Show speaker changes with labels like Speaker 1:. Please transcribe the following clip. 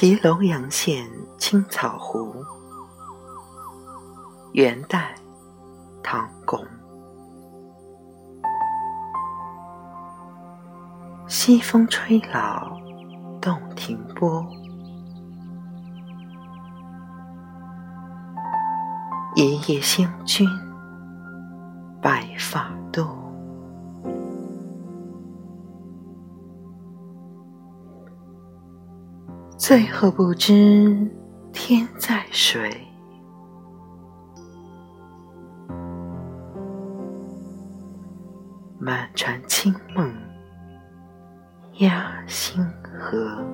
Speaker 1: 题龙阳县青草湖，元代，唐巩。西风吹老洞庭波，一夜星君白发多。醉后不知天在水，满船清梦压星河。